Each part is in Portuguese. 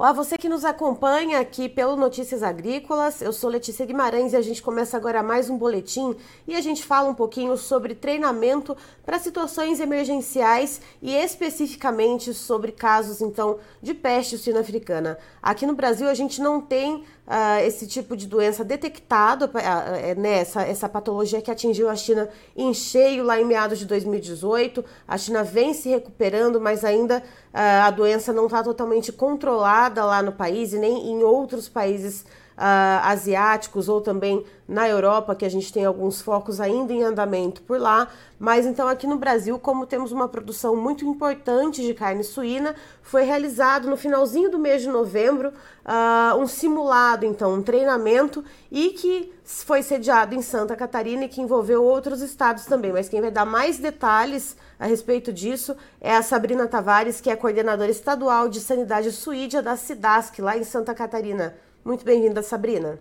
Olá, você que nos acompanha aqui pelo Notícias Agrícolas. Eu sou Letícia Guimarães e a gente começa agora mais um boletim e a gente fala um pouquinho sobre treinamento para situações emergenciais e especificamente sobre casos então de peste suína africana. Aqui no Brasil a gente não tem uh, esse tipo de doença detectado, uh, essa, essa patologia que atingiu a China em cheio lá em meados de 2018. A China vem se recuperando, mas ainda uh, a doença não está totalmente controlada lá no país e nem em outros países uh, asiáticos ou também na Europa, que a gente tem alguns focos ainda em andamento por lá. Mas então aqui no Brasil, como temos uma produção muito importante de carne suína, foi realizado no finalzinho do mês de novembro uh, um simulado, então um treinamento e que foi sediado em Santa Catarina e que envolveu outros estados também. Mas quem vai dar mais detalhes a respeito disso é a Sabrina Tavares, que é coordenadora estadual de sanidade suídia da SIDASC, lá em Santa Catarina. Muito bem-vinda, Sabrina.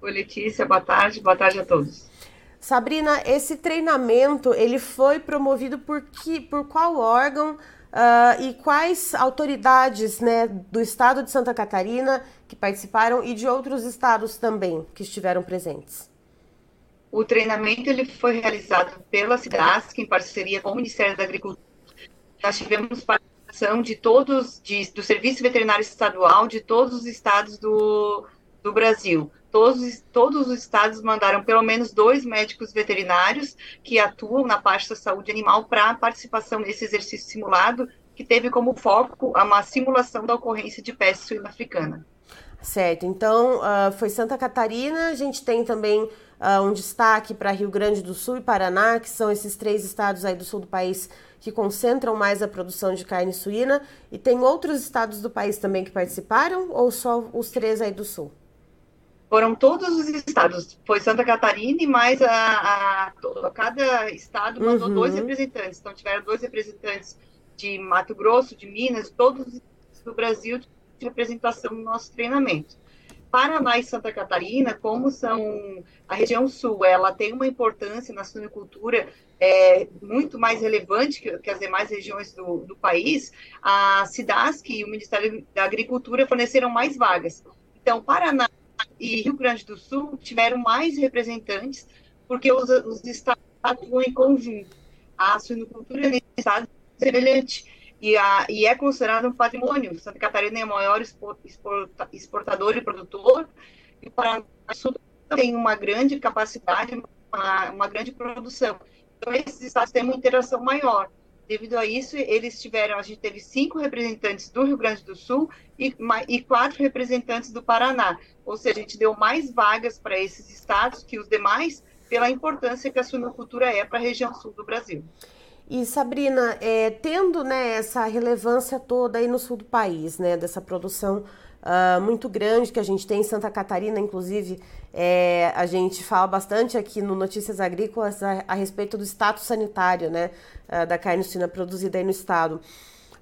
Oi, Letícia, boa tarde, boa tarde a todos. Sabrina, esse treinamento ele foi promovido por, que, por qual órgão uh, e quais autoridades né, do estado de Santa Catarina que participaram e de outros estados também que estiveram presentes? O treinamento ele foi realizado pela CIDASC em parceria com o Ministério da Agricultura. Nós tivemos participação de todos, de, do Serviço Veterinário Estadual de todos os estados do, do Brasil. Todos, todos os estados mandaram pelo menos dois médicos veterinários que atuam na parte da saúde animal para participação nesse exercício simulado, que teve como foco uma simulação da ocorrência de peste suína africana. Certo, então uh, foi Santa Catarina, a gente tem também uh, um destaque para Rio Grande do Sul e Paraná, que são esses três estados aí do sul do país que concentram mais a produção de carne suína. E tem outros estados do país também que participaram ou só os três aí do sul? Foram todos os estados. Foi Santa Catarina e mais a, a, cada estado mandou uhum. dois representantes. Então tiveram dois representantes de Mato Grosso, de Minas, todos do Brasil de representação no nosso treinamento. Paraná e Santa Catarina, como são a região sul, ela tem uma importância na suinocultura é, muito mais relevante que, que as demais regiões do, do, país, a SIDASC e o Ministério da Agricultura forneceram mais vagas. Então, Paraná e Rio Grande do Sul tiveram mais representantes, porque os, os estados atuam em conjunto. A suinocultura nesse estado é semelhante e, a, e é considerado um patrimônio. Santa Catarina é o maior exporta, exportador e produtor, e o Paraná tem uma grande capacidade, uma, uma grande produção. Então, esses estados têm uma interação maior. Devido a isso, eles tiveram, a gente teve cinco representantes do Rio Grande do Sul e, e quatro representantes do Paraná. Ou seja, a gente deu mais vagas para esses estados que os demais, pela importância que a suinocultura é para a região sul do Brasil. E Sabrina, é, tendo né, essa relevância toda aí no sul do país, né, dessa produção uh, muito grande que a gente tem em Santa Catarina, inclusive é, a gente fala bastante aqui no Notícias Agrícolas a, a respeito do status sanitário né, uh, da carne suína produzida aí no estado.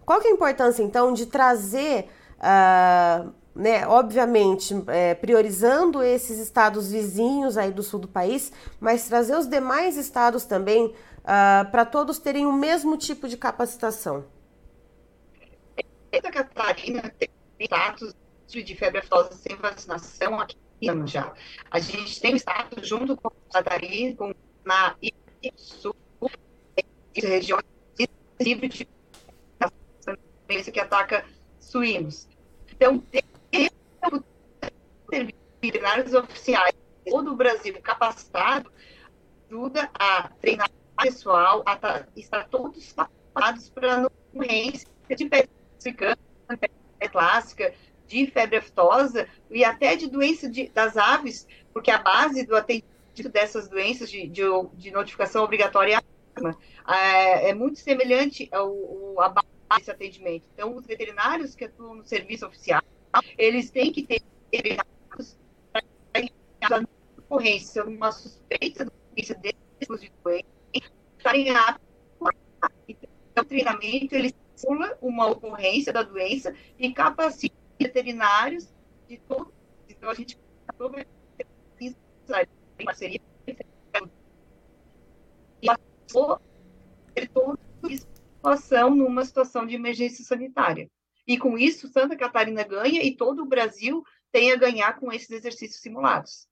Qual que é a importância então de trazer uh, né, obviamente, é, priorizando esses estados vizinhos aí do sul do país, mas trazer os demais estados também uh, para todos terem o mesmo tipo de capacitação. Santa Catarina tem status de febre aftosa sem vacinação aqui já. A gente tem o status junto com Catarina, com na sul, regiões livres de que ataca suínos. Então, tem veterinários oficiais do Brasil capacitado ajuda a treinar o pessoal, tá, estar todos preparados para a ocorrência de peste clássica, de febre aftosa e até de doença de, das aves, porque a base do atendimento dessas doenças de, de, de notificação obrigatória é, é muito semelhante ao, ao, base desse atendimento. Então, os veterinários que atuam no serviço oficial, eles têm que ter ocorrência, uma suspeita doença de doença, estarem aptos. Então, o treinamento, ele simula uma ocorrência da doença e capacita veterinários de todo. Então, a gente em parceria e passou situação numa situação de emergência sanitária. E com isso, Santa Catarina ganha e todo o Brasil tem a ganhar com esses exercícios simulados.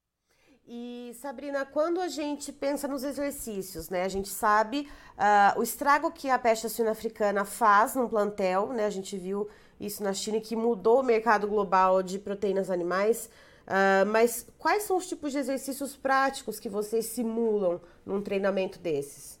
E Sabrina, quando a gente pensa nos exercícios, né, a gente sabe uh, o estrago que a peste suína africana faz num plantel, né, a gente viu isso na China que mudou o mercado global de proteínas animais. Uh, mas quais são os tipos de exercícios práticos que vocês simulam num treinamento desses?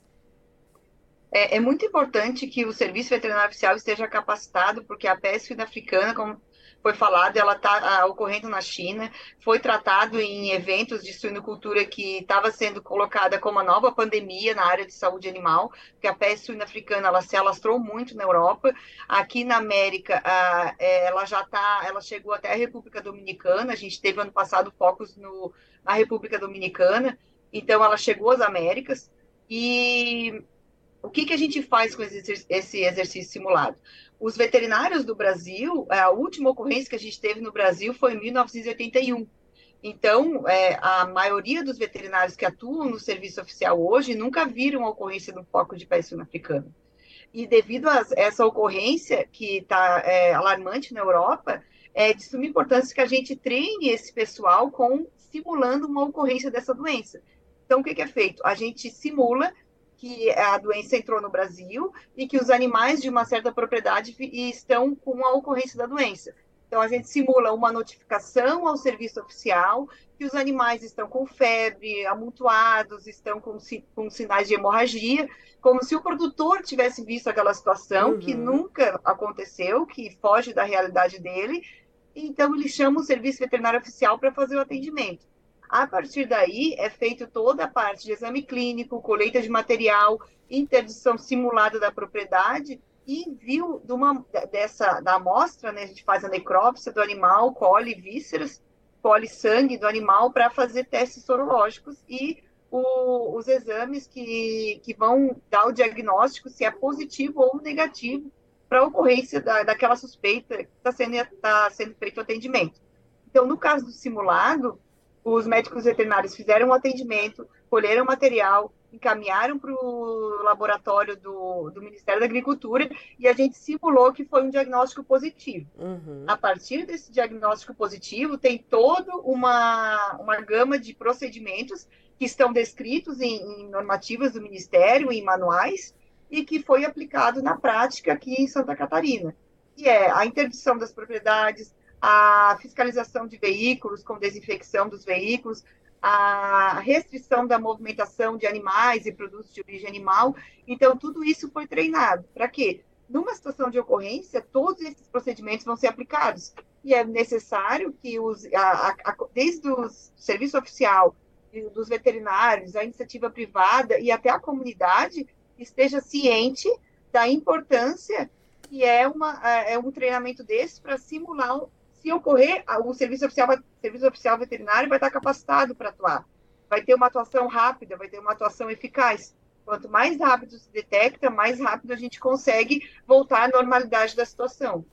É, é muito importante que o serviço veterinário oficial esteja capacitado, porque a peste suína africana, como foi falado, ela está ocorrendo na China, foi tratado em eventos de suinocultura que estava sendo colocada como uma nova pandemia na área de saúde animal, porque a peste suína africana ela se alastrou muito na Europa, aqui na América é, ela já está, ela chegou até a República Dominicana, a gente teve ano passado focos no, na República Dominicana, então ela chegou às Américas, e o que, que a gente faz com esse, exercício simulado? Os veterinários do Brasil, a última ocorrência que a gente teve no Brasil foi em 1981. Então, é, a maioria dos veterinários que atuam no serviço oficial hoje nunca viram a ocorrência do foco de peste africana. E devido a essa ocorrência, que está é, alarmante na Europa, é de suma importância que a gente treine esse pessoal com simulando uma ocorrência dessa doença. Então, o que, que é feito? A gente simula que a doença entrou no Brasil e que os animais de uma certa propriedade estão com a ocorrência da doença. Então, a gente simula uma notificação ao serviço oficial que os animais estão com febre, amontoados, estão com, com sinais de hemorragia, como se o produtor tivesse visto aquela situação uhum. que nunca aconteceu, que foge da realidade dele. Então, ele chama o serviço veterinário oficial para fazer o atendimento. A partir daí, é feito toda a parte de exame clínico, colheita de material, interdição simulada da propriedade e envio de uma, dessa, da amostra, né, a gente faz a necrópsia do animal, colhe vísceras, colhe sangue do animal para fazer testes sorológicos e o, os exames que, que vão dar o diagnóstico se é positivo ou negativo para a ocorrência da, daquela suspeita que está sendo, tá sendo feito o atendimento. Então, no caso do simulado, os médicos veterinários fizeram um atendimento, colheram material, encaminharam para o laboratório do, do, Ministério da Agricultura e a gente simulou que foi um diagnóstico positivo. Uhum. A partir desse diagnóstico positivo, tem toda uma, uma gama de procedimentos que estão descritos em, em normativas do Ministério, em manuais, e que foi aplicado na prática aqui em Santa Catarina. Que é a interdição das propriedades, a fiscalização de veículos com desinfecção dos veículos, a restrição da movimentação de animais e produtos de origem animal. Então, tudo isso foi treinado. Para quê? Numa situação de ocorrência, todos esses procedimentos vão ser aplicados. E é necessário que, os, a, a, desde o serviço oficial, dos veterinários, a iniciativa privada e até a comunidade esteja ciente da importância que é, uma, é um treinamento desse para simular se ocorrer, o serviço oficial, serviço oficial veterinário vai estar capacitado para atuar. Vai ter uma atuação rápida, vai ter uma atuação eficaz. Quanto mais rápido se detecta, mais rápido a gente consegue voltar à normalidade da situação.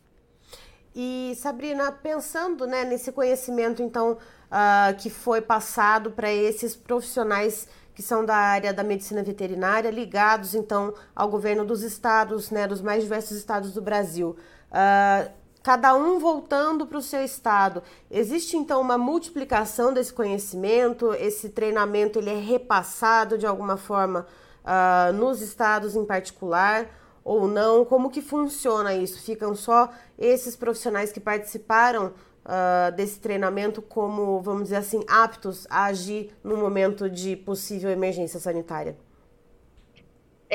E Sabrina, pensando né, nesse conhecimento então uh, que foi passado para esses profissionais que são da área da medicina veterinária, ligados então ao governo dos estados, né, dos mais diversos estados do Brasil. Uh, cada um voltando para o seu estado. Existe então uma multiplicação desse conhecimento, esse treinamento ele é repassado de alguma forma uh, nos estados em particular ou não? Como que funciona isso? Ficam só esses profissionais que participaram uh, desse treinamento como, vamos dizer assim, aptos a agir no momento de possível emergência sanitária?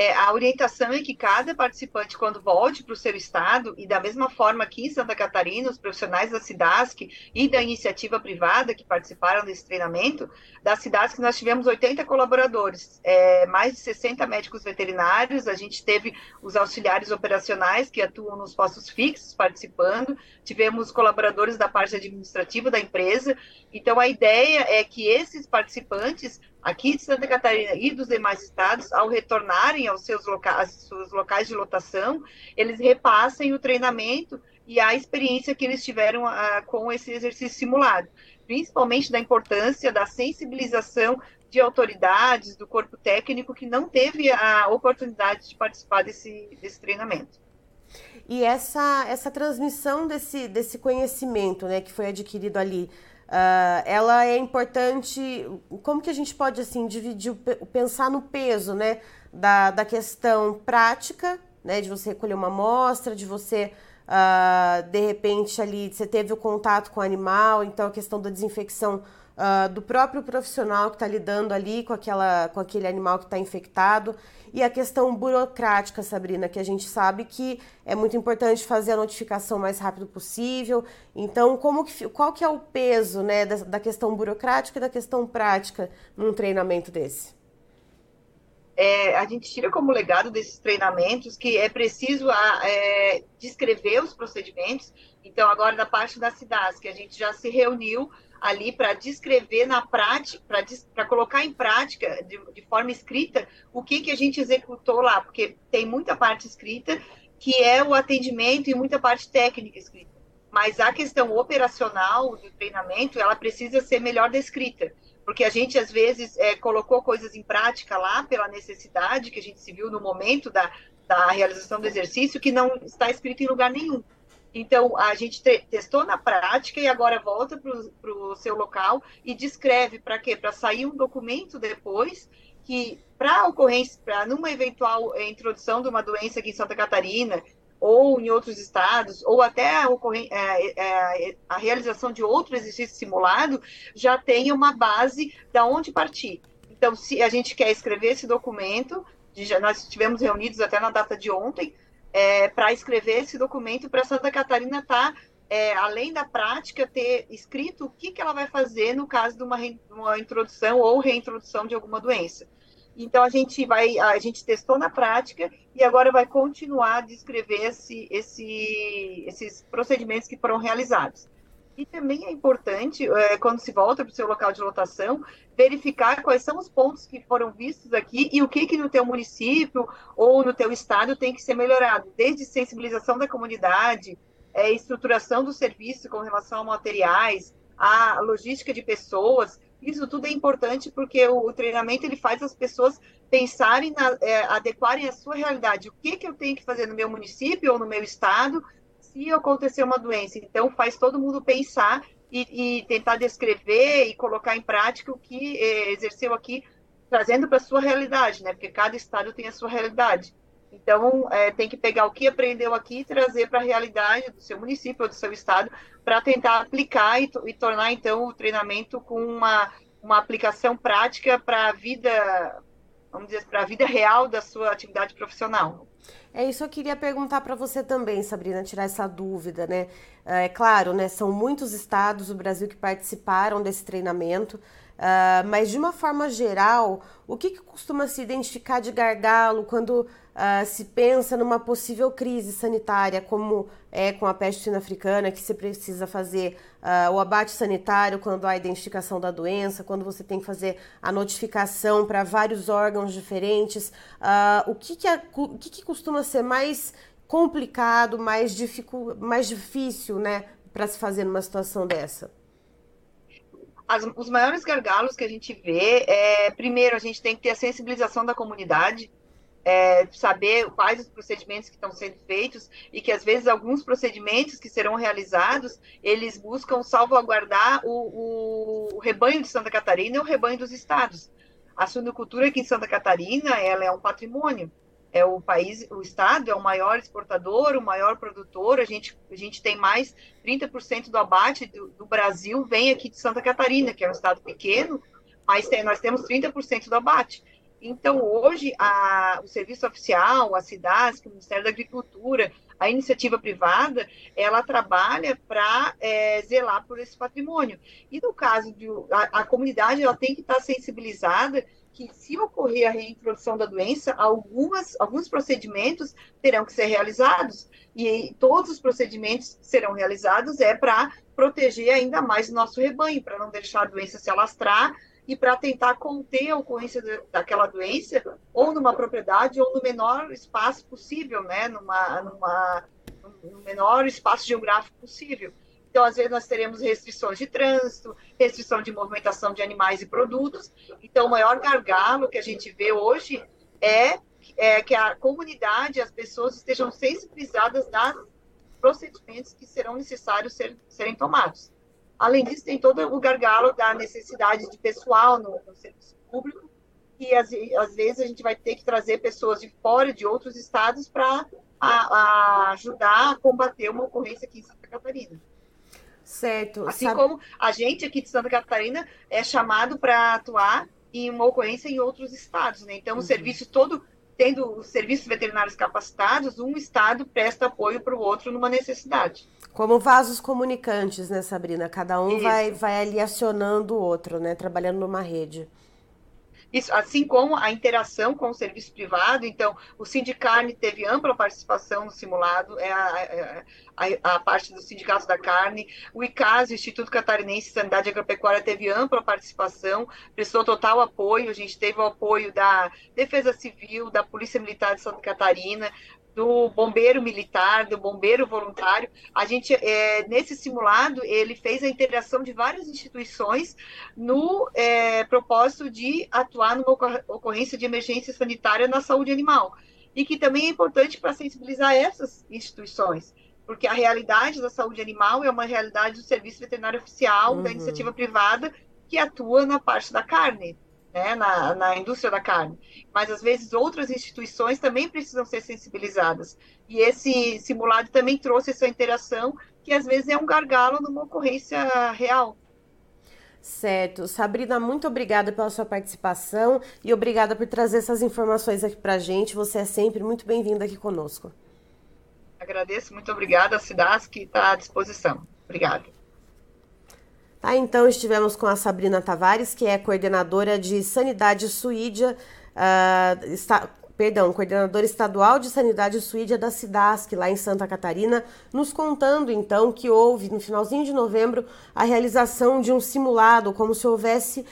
É, a orientação é que cada participante, quando volte para o seu estado, e da mesma forma aqui em Santa Catarina, os profissionais da SIDASC e da iniciativa privada que participaram desse treinamento, da SIDASC nós tivemos 80 colaboradores, é, mais de 60 médicos veterinários, a gente teve os auxiliares operacionais que atuam nos postos fixos participando, tivemos colaboradores da parte administrativa da empresa, então a ideia é que esses participantes aqui de Santa Catarina e dos demais estados, ao retornarem aos seus locais, seus locais de lotação, eles repassem o treinamento e a experiência que eles tiveram uh, com esse exercício simulado, principalmente da importância da sensibilização de autoridades, do corpo técnico que não teve a oportunidade de participar desse, desse treinamento. E essa, essa transmissão desse, desse conhecimento né, que foi adquirido ali, uh, ela é importante. Como que a gente pode assim dividir, pensar no peso né, da, da questão prática, né, de você recolher uma amostra, de você uh, de repente ali você teve o contato com o animal, então a questão da desinfecção uh, do próprio profissional que está lidando ali com, aquela, com aquele animal que está infectado. E a questão burocrática, Sabrina, que a gente sabe que é muito importante fazer a notificação mais rápido possível. Então, como que, qual que é o peso né, da, da questão burocrática e da questão prática num treinamento desse? É, a gente tira como legado desses treinamentos que é preciso a, é, descrever os procedimentos. Então, agora na parte da cidade, que a gente já se reuniu ali para descrever na prática, para colocar em prática de, de, forma escrita o que, que a gente executou lá, porque tem muita parte escrita que é o atendimento e muita parte técnica escrita. Mas a questão operacional do treinamento, ela precisa ser melhor descrita, porque a gente às vezes é, colocou coisas em prática lá pela necessidade que a gente se viu no momento da, da realização do exercício que não está escrito em lugar nenhum. Então, a gente testou na prática e agora volta para o seu local e descreve para quê? Para sair um documento depois que, para ocorrência, para numa eventual eh, introdução de uma doença aqui em Santa Catarina ou em outros estados, ou até a, é, é, a realização de outro exercício simulado, já tenha uma base da onde partir. Então, se a gente quer escrever esse documento, já, nós estivemos reunidos até na data de ontem, é, para escrever esse documento para Santa Catarina estar, tá, é, além da prática, ter escrito o que, que ela vai fazer no caso de uma, uma introdução ou reintrodução de alguma doença. Então a gente vai, a gente testou na prática e agora vai continuar a descrever esse, esse, esses procedimentos que foram realizados. E também é importante, é, quando se volta para o seu local de lotação, verificar quais são os pontos que foram vistos aqui e o que, que no teu município ou no teu estado tem que ser melhorado, desde sensibilização da comunidade, é, estruturação do serviço com relação a materiais, a logística de pessoas, isso tudo é importante porque o, treinamento ele faz as pessoas pensarem, na, é, adequarem a sua realidade. O que, que eu tenho que fazer no meu município ou no meu estado se acontecer uma doença. Então, faz todo mundo pensar e, e tentar descrever e colocar em prática o que eh, exerceu aqui, trazendo para a sua realidade, né? Porque cada estado tem a sua realidade. Então, é, tem que pegar o que aprendeu aqui e trazer para a realidade do seu município ou do seu estado, para tentar aplicar e, e, tornar, então, o treinamento com uma, uma aplicação prática para a vida, vamos dizer, para a vida real da sua atividade profissional. É isso eu queria perguntar para você também, Sabrina, tirar essa dúvida, né? É claro, né? São muitos estados do Brasil que participaram desse treinamento, uh, mas de uma forma geral, o que, que costuma se identificar de gargalo quando uh, se pensa numa possível crise sanitária, como é com a peste suína africana, que você precisa fazer uh, o abate sanitário quando há identificação da doença, quando você tem que fazer a notificação para vários órgãos diferentes. O que, que, o que, que costuma ser mais complicado, mais, dificu mais difícil, né, para se fazer numa situação dessa? As, os maiores gargalos que a gente vê é, primeiro, a gente tem que ter a sensibilização da comunidade, é, saber quais os procedimentos que estão sendo feitos e que às vezes alguns procedimentos que serão realizados eles buscam salvaguardar o, o, o rebanho de Santa Catarina e o rebanho dos estados. A suinocultura aqui em Santa Catarina ela é um patrimônio. É o país, o estado é o maior exportador, o maior produtor. A gente, a gente tem mais 30% do abate do, do Brasil vem aqui de Santa Catarina, que é um estado pequeno, mas tem, nós temos 30% do abate. Então, hoje, a, o serviço oficial, a CIDASC, o Ministério da Agricultura, a iniciativa privada, ela trabalha para é, zelar por esse patrimônio. E no caso de a, a, comunidade, ela tem que estar sensibilizada que se ocorrer a reintrodução da doença, algumas, alguns procedimentos terão que ser realizados e todos os procedimentos serão realizados é para proteger ainda mais o nosso rebanho, para não deixar a doença se alastrar e para tentar conter a ocorrência daquela doença, ou numa propriedade, ou no menor espaço possível, né? Numa, numa, no menor espaço geográfico possível. Então, às vezes, nós teremos restrições de trânsito, restrição de movimentação de animais e produtos. Então, o maior gargalo que a gente vê hoje é é, que a comunidade, as pessoas estejam sensibilizadas nos procedimentos que serão necessários ser, serem tomados. Além disso, tem todo o gargalo da necessidade de pessoal no, no serviço público, e às, às, vezes a gente vai ter que trazer pessoas de fora, de outros estados, para ajudar a combater uma ocorrência aqui em Santa Catarina. Certo. Assim sabe... como a gente aqui de Santa Catarina é chamado para atuar em uma ocorrência em outros estados, né? Então, uhum. o serviço todo, tendo os serviços veterinários capacitados, um estado presta apoio para o outro numa necessidade. Como vasos comunicantes, né, Sabrina? Cada um vai, vai ali acionando o outro, né? Trabalhando numa rede. Isso, assim como a interação com o serviço privado, então, o Sindicarne teve ampla participação no simulado, é a, é a, a, parte do Sindicato da Carne, o ICAS, o Instituto Catarinense de Sanidade Agropecuária, teve ampla participação, prestou total apoio, a gente teve o apoio da Defesa Civil, da Polícia Militar de Santa Catarina, do bombeiro militar, do bombeiro voluntário. A gente, é, nesse simulado, ele fez a integração de várias instituições no é, propósito de atuar numa ocorrência de emergência sanitária na saúde animal. E que também é importante para sensibilizar essas instituições, porque a realidade da saúde animal é uma realidade do Serviço Veterinário Oficial, uhum. da iniciativa privada, que atua na parte da carne né, na, na indústria da carne. Mas, às vezes, outras instituições também precisam ser sensibilizadas. E esse simulado também trouxe essa interação, que às vezes é um gargalo numa ocorrência real. Certo. Sabrina, muito obrigada pela sua participação e obrigada por trazer essas informações aqui para a gente. Você é sempre muito bem-vinda aqui conosco. Agradeço, muito obrigada, Cidas, que está à disposição. Obrigada. Tá, então estivemos com a Sabrina Tavares, que é coordenadora de Sanidade Suídia, uh, está, perdão, coordenadora estadual de Sanidade Suídia da SIDASC, lá em Santa Catarina, nos contando então que houve no finalzinho de novembro a realização de um simulado, como se houvesse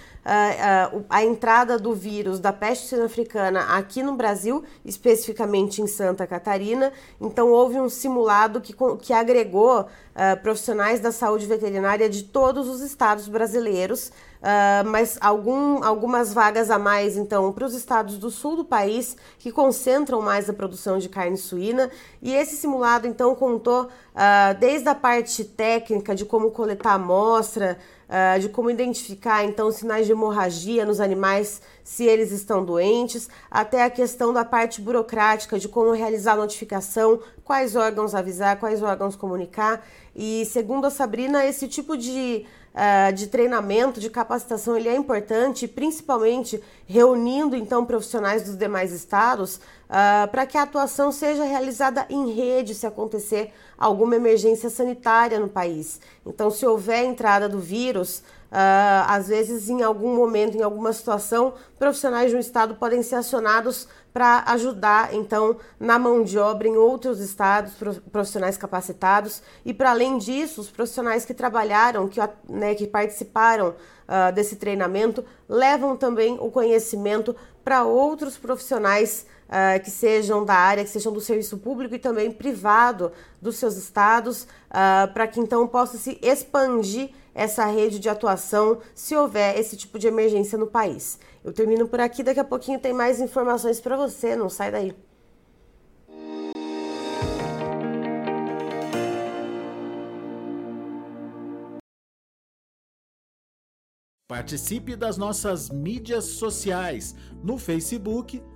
a entrada do vírus da peste suína africana aqui no Brasil, especificamente em Santa Catarina. Então, houve um simulado que, que agregou uh, profissionais da saúde veterinária de todos os estados brasileiros. Uh, mas algum, algumas vagas a mais, então, para os estados do sul do país, que concentram mais a produção de carne suína. E esse simulado, então, contou uh, desde a parte técnica de como coletar amostra, uh, de como identificar então sinais de hemorragia nos animais se eles estão doentes, até a questão da parte burocrática de como realizar a notificação, quais órgãos avisar, quais órgãos comunicar. E segundo a Sabrina, esse tipo de uh, de treinamento, de capacitação, ele é importante, principalmente reunindo então profissionais dos demais estados uh, para que a atuação seja realizada em rede se acontecer alguma emergência sanitária no país. Então, se houver entrada do vírus, Uh, às vezes, em algum momento, em alguma situação, profissionais de um estado podem ser acionados para ajudar, então, na mão de obra em outros estados, profissionais capacitados. E, para além disso, os profissionais que trabalharam, que, né, que participaram uh, desse treinamento, levam também o conhecimento para outros profissionais uh, que sejam da área, que sejam do serviço público e também privado dos seus estados, para que então possa se expandir essa rede de atuação se houver esse tipo de emergência no país. Eu termino por aqui, daqui a pouquinho tem mais informações para você, não sai daí. Participe das nossas mídias sociais no Facebook